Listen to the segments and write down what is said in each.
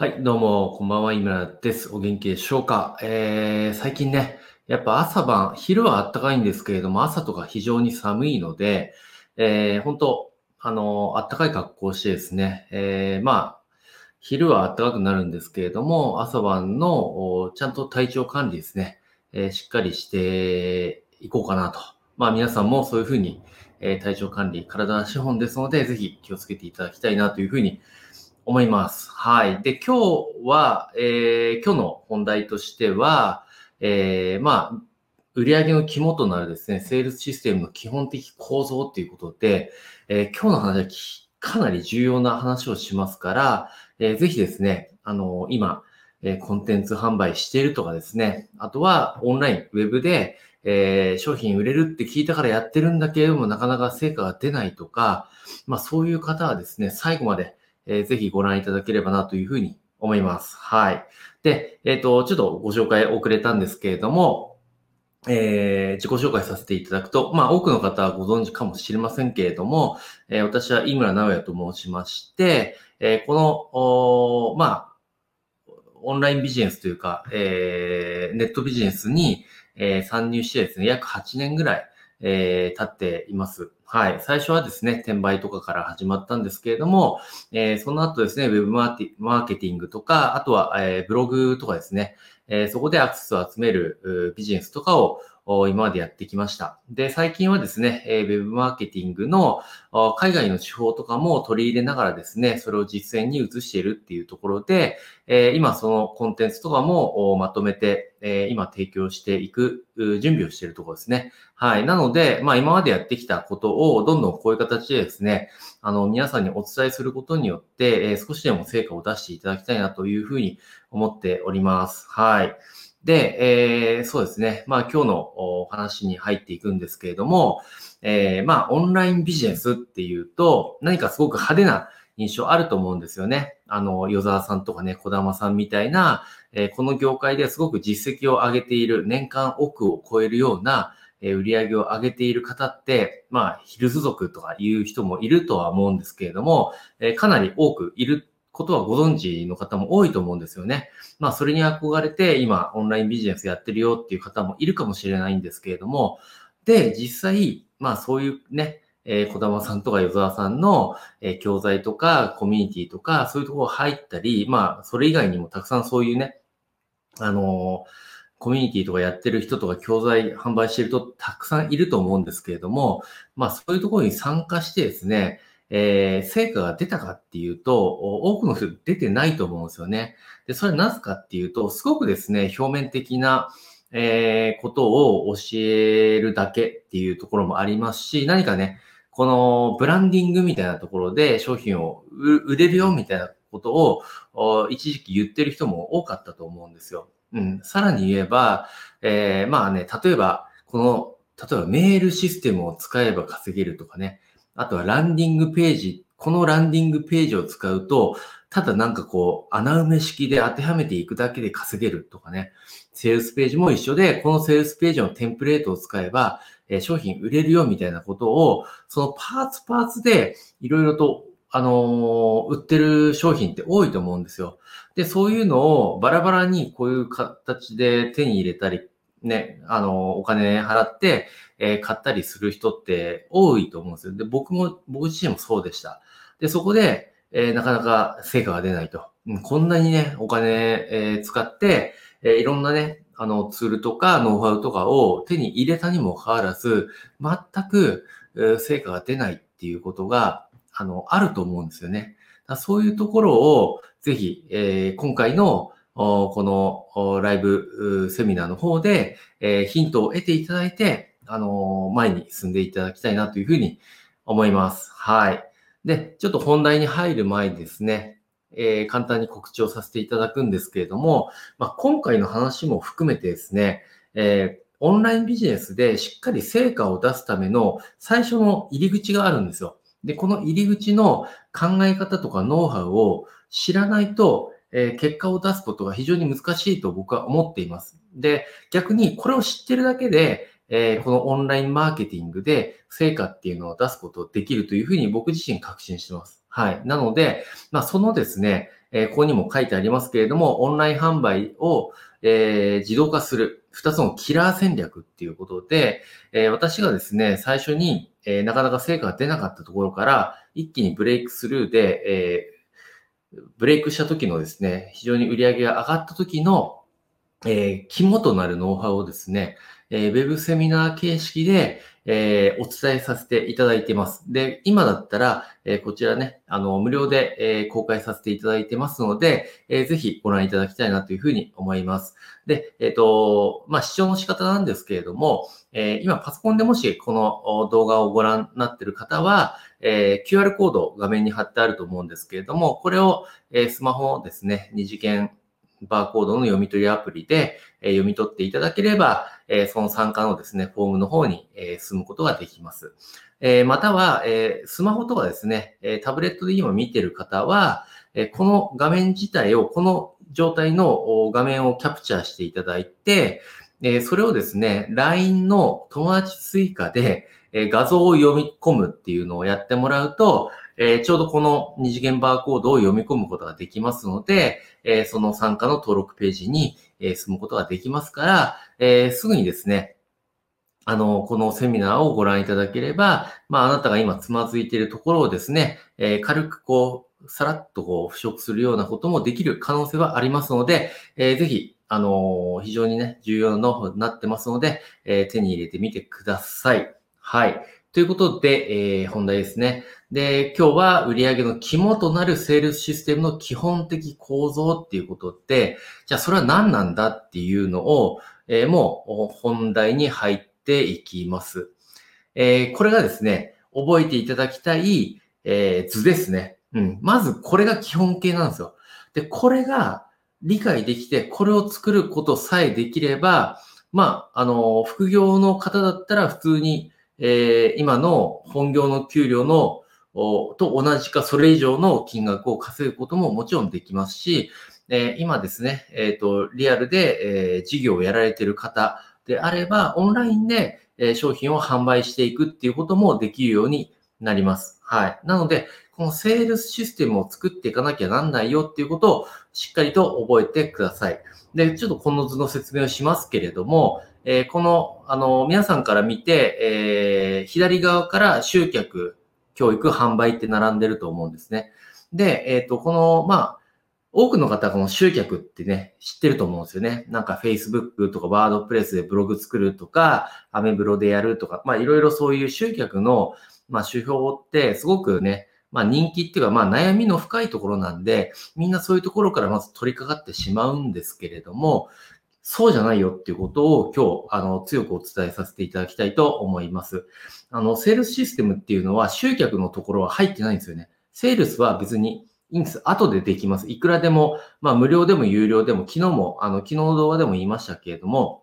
はい、どうも、こんばんは、井村です。お元気でしょうか？えー、最近ね、やっぱ朝晩、昼は暖かいんですけれども、朝とか非常に寒いので、えー、本当あの、暖かい格好をしてですね、えー、まあ、昼は暖かくなるんですけれども、朝晩のちゃんと体調管理ですね、えーしっかりしていこうかなと。まあ皆さんもそういうふうに、えー体調管理、体は資本ですので、ぜひ気をつけていただきたいなというふうに思います。はい。で、今日は、えー今日の本題としては、えーまあ、売上の肝となるですね、セールスシステムの基本的構造っていうことで、えー今日の話はかなり重要な話をしますから、えーぜひですね、あの今、えーコンテンツ販売しているとかですね、あとはオンライン、ウェブで、えー商品売れるって聞いたからやってるんだけれども、なかなか成果が出ないとか、まあそういう方はですね、最後まで、えーぜひご覧いただければなというふうに思います。はい。で、えっ、と、ちょっとご紹介遅れたんですけれども、えー自己紹介させていただくと、まあ多くの方はご存知かもしれませんけれども、えー私は井村直也と申しまして、えーこの、おまあ、オンラインビジネスというか、えーネットビジネスに、えー参入してですね、約8年ぐらい、えー経っています。はい。最初はですね、転売とかから始まったんですけれども、えーその後ですね、ウェブマーティマーケティングとか、あとは、えーブログとかですね、えーそこでアクセスを集めるうビジネスとかを今までやってきました。で、最近はですね、えーウェブマーケティングの海外の手法とかも取り入れながらですね、それを実践に移しているっていうところで、え今そのコンテンツとかもまとめて、え今提供していく準備をしているところですね。はい。なので、まあ今までやってきたことをどんどんこういう形でですね、あの皆さんにお伝えすることによって、え少しでも成果を出していただきたいなというふうに思っております。はい。で、えーそうですね。まあ今日のお話に入っていくんですけれども、えーまあオンラインビジネスっていうと何かすごく派手な印象あると思うんですよね。あの、与沢さんとかね、小玉さんみたいな、えーこの業界ですごく実績を上げている、年間億を超えるような、えー売り上げを上げている方って、まあ、ヒルズ族とかいう人もいるとは思うんですけれども、えーかなり多くいることはご存知の方も多いと思うんですよね。まあ、それに憧れて今、オンラインビジネスやってるよっていう方もいるかもしれないんですけれども、で、実際、まあ、そういうね、えー小玉さんとか与沢さんの、えー教材とかコミュニティとか、そういうところ入ったり、まあ、それ以外にもたくさんそういうね、あのーコミュニティとかやってる人とか教材販売してる人たくさんいると思うんですけれども、まあそういうところに参加してですね、えー成果が出たかっていうと、多くの人出てないと思うんですよね。で、それはなぜかっていうと、すごくですね、表面的な、えーことを教えるだけっていうところもありますし、何かね、このブランディングみたいなところで商品を売れるよみたいなことを一時期言ってる人も多かったと思うんですよ。うん。さらに言えば、えーまあね、例えば、この、例えばメールシステムを使えば稼げるとかね。あとはランディングページ、このランディングページを使うと、ただなんかこう、穴埋め式で当てはめていくだけで稼げるとかね。セールスページも一緒で、このセールスページのテンプレートを使えば、え商品売れるよみたいなことを、そのパーツパーツでいろいろと、あの売ってる商品って多いと思うんですよ。で、そういうのをバラバラにこういう形で手に入れたり、ね、あの、お金払って、えー買ったりする人って多いと思うんですよ。で、僕も、僕自身もそうでした。で、そこで、えーなかなか成果が出ないと。うんこんなにね、お金、えー使って、えいろんなね、あの、ツールとかノウハウとかを手に入れたにもかかわらず、全く、え成果が出ないっていうことが、あの、あると思うんですよね。だそういうところを、ぜひ、え今回の、このライブセミナーの方で、えヒントを得ていただいて、あの前に進んでいただきたいなというふうに思います。はい。で、ちょっと本題に入る前にですね、えー簡単に告知をさせていただくんですけれども、まあ、今回の話も含めてですね、えーオンラインビジネスでしっかり成果を出すための最初の入り口があるんですよ。で、この入り口の考え方とかノウハウを知らないと、えー結果を出すことが非常に難しいと僕は思っています。で、逆にこれを知ってるだけで、えーこのオンラインマーケティングで成果っていうのを出すことできるというふうに僕自身確信してます。はい。なので、まあ、そのですね、えー、ここにも書いてありますけれども、オンライン販売を、えー、自動化する二つのキラー戦略っていうことで、えー、私がですね、最初に、えー、なかなか成果が出なかったところから、一気にブレイクスルーで、えー、ブレイクした時のですね、非常に売り上げが上がった時の、えー、肝となるノウハウをですね、えー、ウェブセミナー形式で、えー、お伝えさせていただいてます。で、今だったら、えー、こちらね、あの、無料で、えー、公開させていただいてますので、えー、ぜひご覧いただきたいなというふうに思います。で、えっ、と、まあ、視聴の仕方なんですけれども、えー、今パソコンでもしこの動画をご覧になっている方は、えー、QR コード画面に貼ってあると思うんですけれども、これを、えー、スマホですね、二次元バーコードの読み取りアプリで、え読み取っていただければ、えその参加のですね、フォームの方に、え進むことができます。えまたは、えスマホとかですね、えタブレットで今見てる方は、えこの画面自体を、この状態の画面をキャプチャーしていただいて、えそれをですね、LINE の友達追加で、え画像を読み込むっていうのをやってもらうと、えちょうどこの二次元バーコードを読み込むことができますので、えその参加の登録ページに、え進むことができますから、えすぐにですね、あの、このセミナーをご覧いただければ、まあ、あなたが今つまずいているところをですね、え軽くこう、さらっとこう、腐食するようなこともできる可能性はありますので、えー、ぜひ、あの非常にね、重要なノウハウになってますので、え手に入れてみてください。はい。ということで、えー、本題ですね。で、今日は売上の肝となるセールスシステムの基本的構造っていうことで、じゃあそれは何なんだっていうのを、えー、もう本題に入っていきます。えー、これがですね、覚えていただきたい、え、図ですね。うん。まずこれが基本形なんですよ。で、これが理解できて、これを作ることさえできれば、まあ、あの、副業の方だったら普通にえー、今の本業の給料のと同じかそれ以上の金額を稼ぐことももちろんできますし、えー、今ですね、えっ、ー、と、リアルで、えー、事業をやられている方であれば、オンラインで、え商品を販売していくっていうこともできるようになります。はい。なので、このセールスシステムを作っていかなきゃなんないよっていうことをしっかりと覚えてください。で、ちょっとこの図の説明をしますけれども、えー、この、あの、皆さんから見て、えー、左側から集客、教育、販売って並んでると思うんですね。で、えっ、ー、と、この、まあ、多くの方はこの集客ってね、知ってると思うんですよね。なんか Facebook とかワードプレスでブログ作るとか、アメブロでやるとか、まあいろいろそういう集客の、まあ指標ってすごくね、まあ人気っていうかまあ悩みの深いところなんで、みんなそういうところからまず取り掛かってしまうんですけれども、そうじゃないよっていうことを今日、あの、強くお伝えさせていただきたいと思います。あの、セールスシステムっていうのは集客のところは入ってないんですよね。セールスは別にいいんです。後でできます。いくらでも、まあ無料でも有料でも、昨日も、あの、昨日の動画でも言いましたけれども、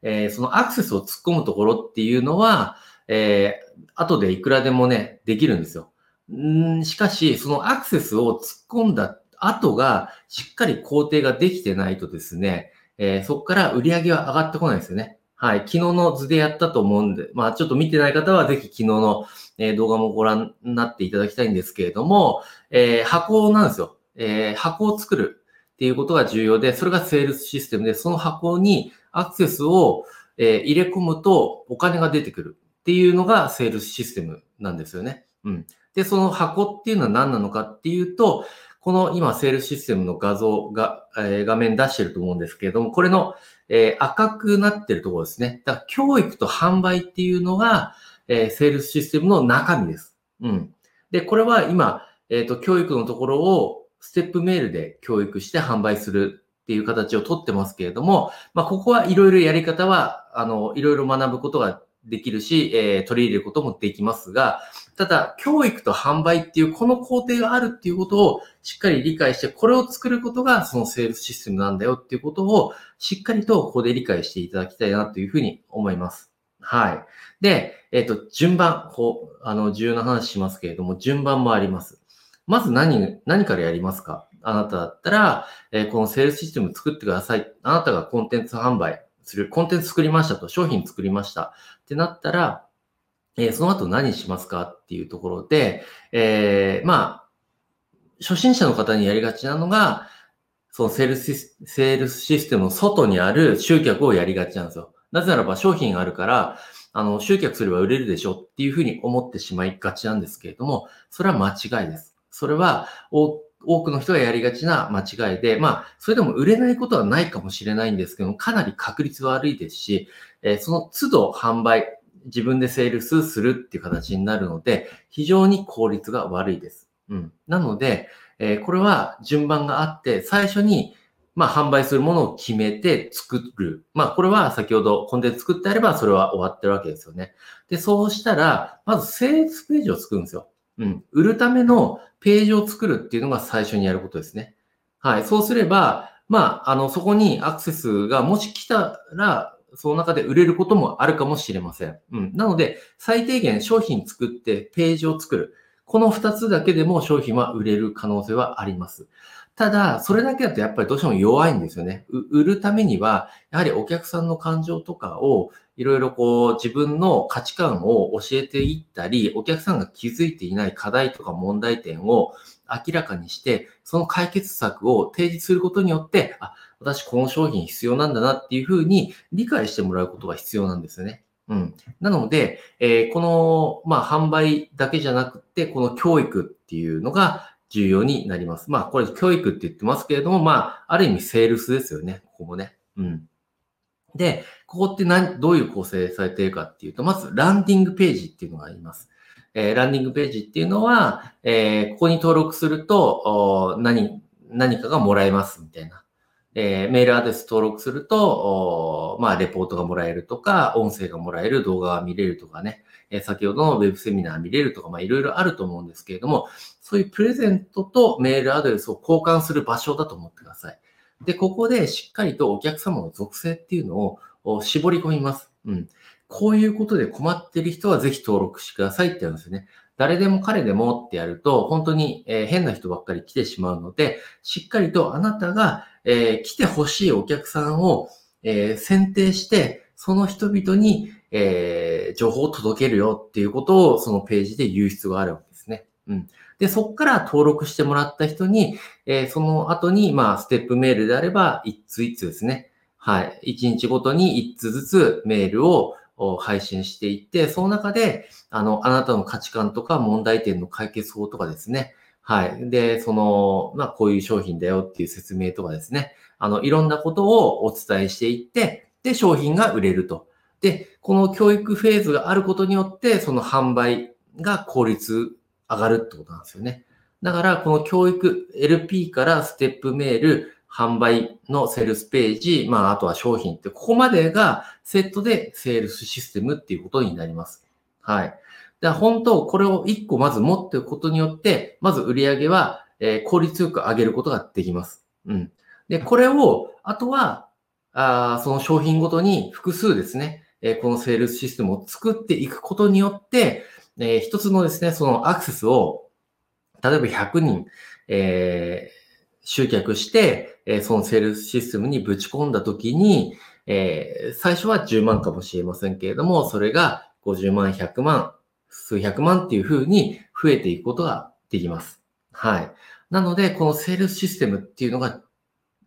えー、そのアクセスを突っ込むところっていうのは、えー、後でいくらでもね、できるんですよ。んしかし、そのアクセスを突っ込んだ後が、しっかり工程ができてないとですね、えー、そこから売り上げは上がってこないですよね。はい。昨日の図でやったと思うんで、まあちょっと見てない方はぜひ昨日の、え、動画もご覧になっていただきたいんですけれども、えー、箱なんですよ。えー、箱を作るっていうことが重要で、それがセールスシステムで、その箱にアクセスを、え、入れ込むとお金が出てくるっていうのがセールスシステムなんですよね。うん。で、その箱っていうのは何なのかっていうと、この今、セールシステムの画像が、えー、画面出してると思うんですけれども、これの、えー、赤くなってるところですね。だから教育と販売っていうのが、えー、セールスシステムの中身です。うん。で、これは今、えっ、と、教育のところをステップメールで教育して販売するっていう形をとってますけれども、まあ、ここはいろいろやり方は、あの、いろいろ学ぶことができるし、えー、取り入れることもできますが、ただ、教育と販売っていうこの工程があるっていうことをしっかり理解して、これを作ることがそのセールスシステムなんだよっていうことをしっかりとここで理解していただきたいなというふうに思います。はい。で、えっ、ー、と、順番、こう、あの、重要な話しますけれども、順番もあります。まず何、何からやりますか？あなただったら、えー、このセールスシステム作ってください。あなたがコンテンツ販売する。コンテンツ作りましたと、商品作りました。ってなったら、えー、その後何しますかっていうところで、えー、まあ、初心者の方にやりがちなのが、そのセールスセールスシステムの外にある集客をやりがちなんですよ。なぜならば商品があるから、あの、集客すれば売れるでしょっていうふうに思ってしまいがちなんですけれども、それは間違いです。それは、多くの人がやりがちな間違いで、まあ、それでも売れないことはないかもしれないんですけども、かなり確率悪いですし、えー、その都度販売、自分でセールスするっていう形になるので、非常に効率が悪いです。うん。なので、えー、これは順番があって、最初に、まあ、販売するものを決めて作る。まあ、これは先ほどコンテンツ作ってあれば、それは終わってるわけですよね。で、そうしたら、まずセールスページを作るんですよ。うん。売るためのページを作るっていうのが最初にやることですね。はい。そうすれば、まあ、あの、そこにアクセスがもし来たら、その中で売れることもあるかもしれません。うん。なので、最低限商品作ってページを作る。この2つだけでも商品は売れる可能性はあります。ただ、それだけだとやっぱりどうしても弱いんですよね。売るためには、やはりお客さんの感情とかをいろいろこう自分の価値観を教えていったり、お客さんが気づいていない課題とか問題点を明らかにして、その解決策を提示することによって、あ、私この商品必要なんだなっていうふうに理解してもらうことが必要なんですよね。うん。なので、えー、この、まあ、販売だけじゃなくて、この教育っていうのが重要になります。まあ、これ教育って言ってますけれども、まあ、ある意味セールスですよね。ここもね。うん。で、ここって何、どういう構成されているかっていうと、まず、ランディングページっていうのがあります。えー、ランディングページっていうのは、えー、ここに登録すると、何、何かがもらえますみたいな。えー、メールアドレス登録すると、まあ、レポートがもらえるとか、音声がもらえる、動画が見れるとかね、えー、先ほどのウェブセミナー見れるとか、まあ、いろいろあると思うんですけれども、そういうプレゼントとメールアドレスを交換する場所だと思ってください。で、ここでしっかりとお客様の属性っていうのを絞り込みます。うん。こういうことで困ってる人はぜひ登録してくださいって言うんですよね。誰でも彼でもってやると、本当に、え変な人ばっかり来てしまうので、しっかりとあなたが、え来てほしいお客さんを、え選定して、その人々に、え情報を届けるよっていうことをそのページで言う必要があるわけですね。うん。で、そこから登録してもらった人に、えその後に、まあ、ステップメールであれば、一通一通ですね。はい。一日ごとに一通ずつメールをを配信していって、その中で、あの、あなたの価値観とか問題点の解決法とかですね。はい。で、その、まあ、こういう商品だよっていう説明とかですね。あの、いろんなことをお伝えしていって、で、商品が売れると。で、この教育フェーズがあることによって、その販売が効率上がるってことなんですよね。だから、この教育 LP からステップメール、販売のセールスページ、まあ、あとは商品って、ここまでがセットでセールスシステムっていうことになります。はい。で本当、これを1個まず持っておくことによって、まず売り上げは、えー、効率よく上げることができます。うん。で、これを、あとは、あその商品ごとに複数ですね、えー、このセールスシステムを作っていくことによって、えー、一つのですね、そのアクセスを、例えば100人、えー、集客して、えそのセールスシステムにぶち込んだときに、え最初は10万かもしれませんけれども、それが50万、100万、数百万っていうふうに増えていくことができます。はい。なので、このセールスシステムっていうのが、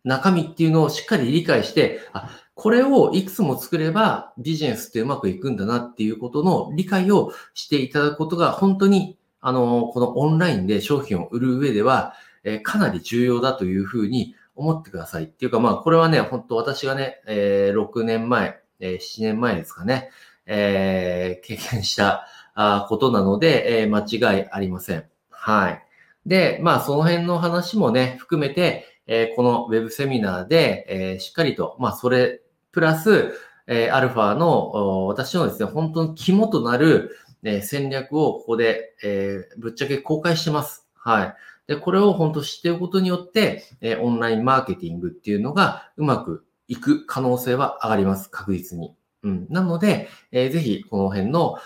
中身っていうのをしっかり理解して、あ、これをいくつも作ればビジネスってうまくいくんだなっていうことの理解をしていただくことが本当に、あの、このオンラインで商品を売る上では、えかなり重要だというふうに思ってください。っていうか、まあ、これはね、本当私がね、えー、6年前、えー、7年前ですかね、えー、経験したあことなので、えー、間違いありません。はい。で、まあ、その辺の話もね、含めて、えー、このウェブセミナーで、えー、しっかりと、まあ、それ、プラス、えー、アルファの、私のですね、本当の肝となる、え、戦略をここで、え、ぶっちゃけ公開してます。はい。で、これを本当知っておくことによって、えオンラインマーケティングっていうのがうまくいく可能性は上がります。確実に。うん、なので、えー、ぜひこの辺の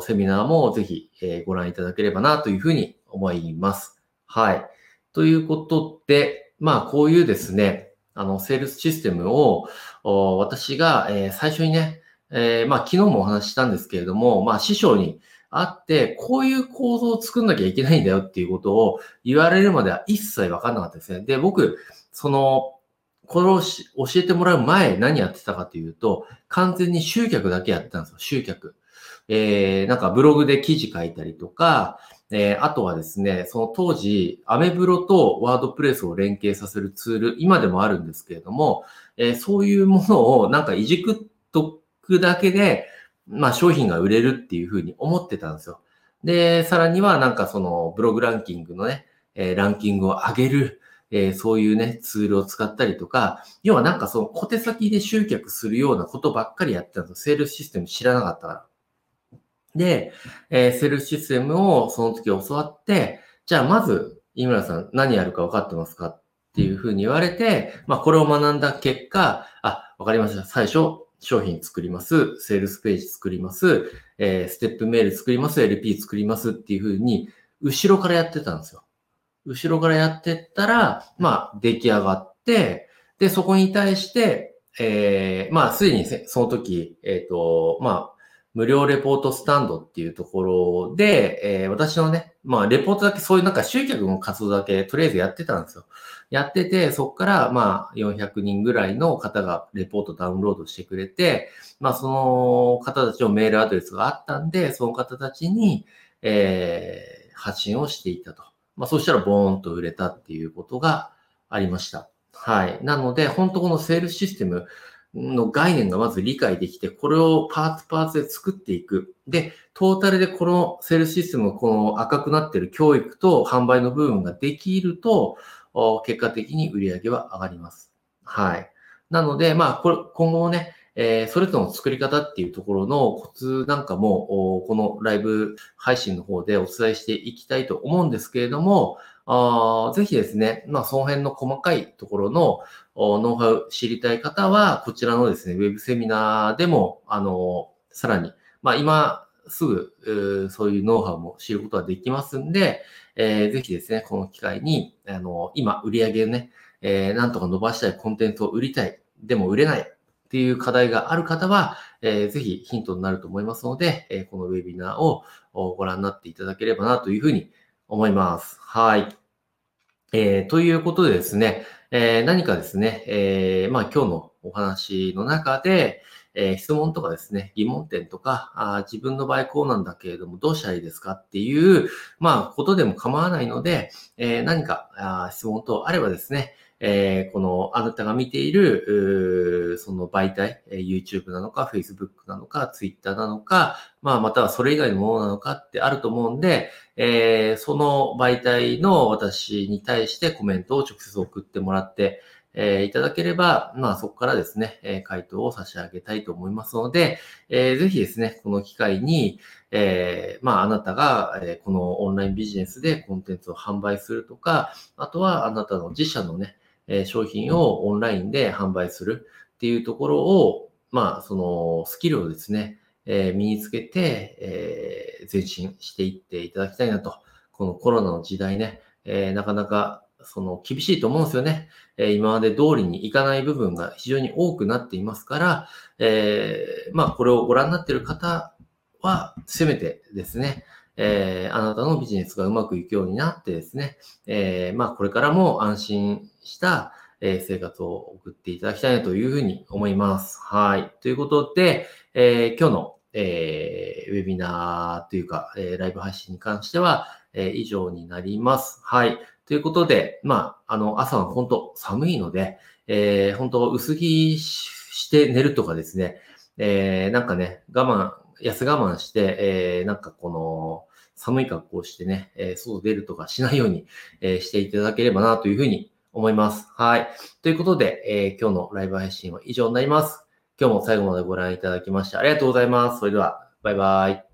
セミナーもぜひ、えー、ご覧いただければなというふうに思います。はい。ということで、まあこういうですね、あの、セールスシステムを私が、えー、最初にね、え、まあ昨日もお話ししたんですけれども、まあ師匠にあって、こういう構造を作んなきゃいけないんだよっていうことを言われるまでは一切わかんなかったですね。で、僕、その、これを教えてもらう前何やってたかというと、完全に集客だけやってたんですよ、集客。えー、なんかブログで記事書いたりとか、えー、あとはですね、その当時、アメブロとワードプレスを連携させるツール、今でもあるんですけれども、えー、そういうものをなんかいじくっとくだけで、まあ商品が売れるっていうふうに思ってたんですよ。で、さらにはなんかそのブログランキングのね、えー、ランキングを上げる、えー、そういうね、ツールを使ったりとか、要はなんかその小手先で集客するようなことばっかりやってたんですよ。セールシステム知らなかったから。で、えー、セルシステムをその時教わって、じゃあまず、井村さん何やるか分かってますかっていうふうに言われて、まあこれを学んだ結果、あ、わかりました。最初、商品作ります。セールスページ作ります。えー、ステップメール作ります。LP 作りますっていうふうに、後ろからやってたんですよ。後ろからやってったら、まあ出来上がって、で、そこに対して、えー、まあすでにその時、えっ、ー、と、まあ、無料レポートスタンドっていうところで、えー、私のね、まあ、レポートだけ、そういうなんか集客の活動だけ、とりあえずやってたんですよ。やってて、そこから、まあ、400人ぐらいの方がレポートダウンロードしてくれて、まあ、その方たちのメールアドレスがあったんで、その方たちに、えー、発信をしていたと。まあ、そしたらボーンと売れたっていうことがありました。はい。なので、本当このセールシステム、の概念がまず理解できて、これをパーツパーツで作っていく。で、トータルでこのセルシステム、この赤くなってる教育と販売の部分ができると、結果的に売り上げは上がります。はい。なので、まあ、これ、今後もね、えー、それとの作り方っていうところのコツなんかも、このライブ配信の方でお伝えしていきたいと思うんですけれども、あぜひですね、まあ、その辺の細かいところのノウハウ知りたい方は、こちらのですね、ウェブセミナーでも、あの、さらに、まあ、今すぐ、そういうノウハウも知ることができますんで、えー、ぜひですね、この機会に、あの、今、売り上げをね、えー、なんとか伸ばしたいコンテンツを売りたい、でも売れないっていう課題がある方は、えー、ぜひヒントになると思いますので、えー、このウェビナーをご覧になっていただければなというふうに思います。はい。えー、ということでですね、えー、何かですね、えー、まあ今日のお話の中で、え、質問とかですね、疑問点とかあ、自分の場合こうなんだけれども、どうしたらいいですかっていう、まあ、ことでも構わないので、え、何かあ質問等あればですね、えー、このあなたが見ている、その媒体、YouTube なのか、Facebook なのか、Twitter なのか、まあ、またはそれ以外のものなのかってあると思うんで、えー、その媒体の私に対してコメントを直接送ってもらって、えー、いただければ、まあそこからですね、えー、回答を差し上げたいと思いますので、えー、ぜひですね、この機会に、えー、まああなたが、えー、このオンラインビジネスでコンテンツを販売するとか、あとはあなたの自社のね、え商品をオンラインで販売するっていうところを、まあ、そのスキルをですね、え身につけて、え前進していっていただきたいなと。このコロナの時代ね、えなかなかその厳しいと思うんですよね。え今まで通りにいかない部分が非常に多くなっていますから、えー、まあこれをご覧になっている方は、せめてですね、えー、あなたのビジネスがうまくいくようになってですね、えー、まあ、これからも安心した、え生活を送っていただきたいなというふうに思います。はい。ということで、え、今日の、え、ウェビナーというか、え、ライブ配信に関しては、え、以上になります。はい。ということで、まあ、あの、朝は本当寒いので、えー、本当薄着して寝るとかですね、えー、なんかね、我慢、安我慢して、えー、なんかこの、寒い格好をしてね、えー、外出るとかしないように、えー、していただければなというふうに思います。はい。ということで、えー、今日のライブ配信は以上になります。今日も最後までご覧いただきましてありがとうございます。それでは、バイバイ。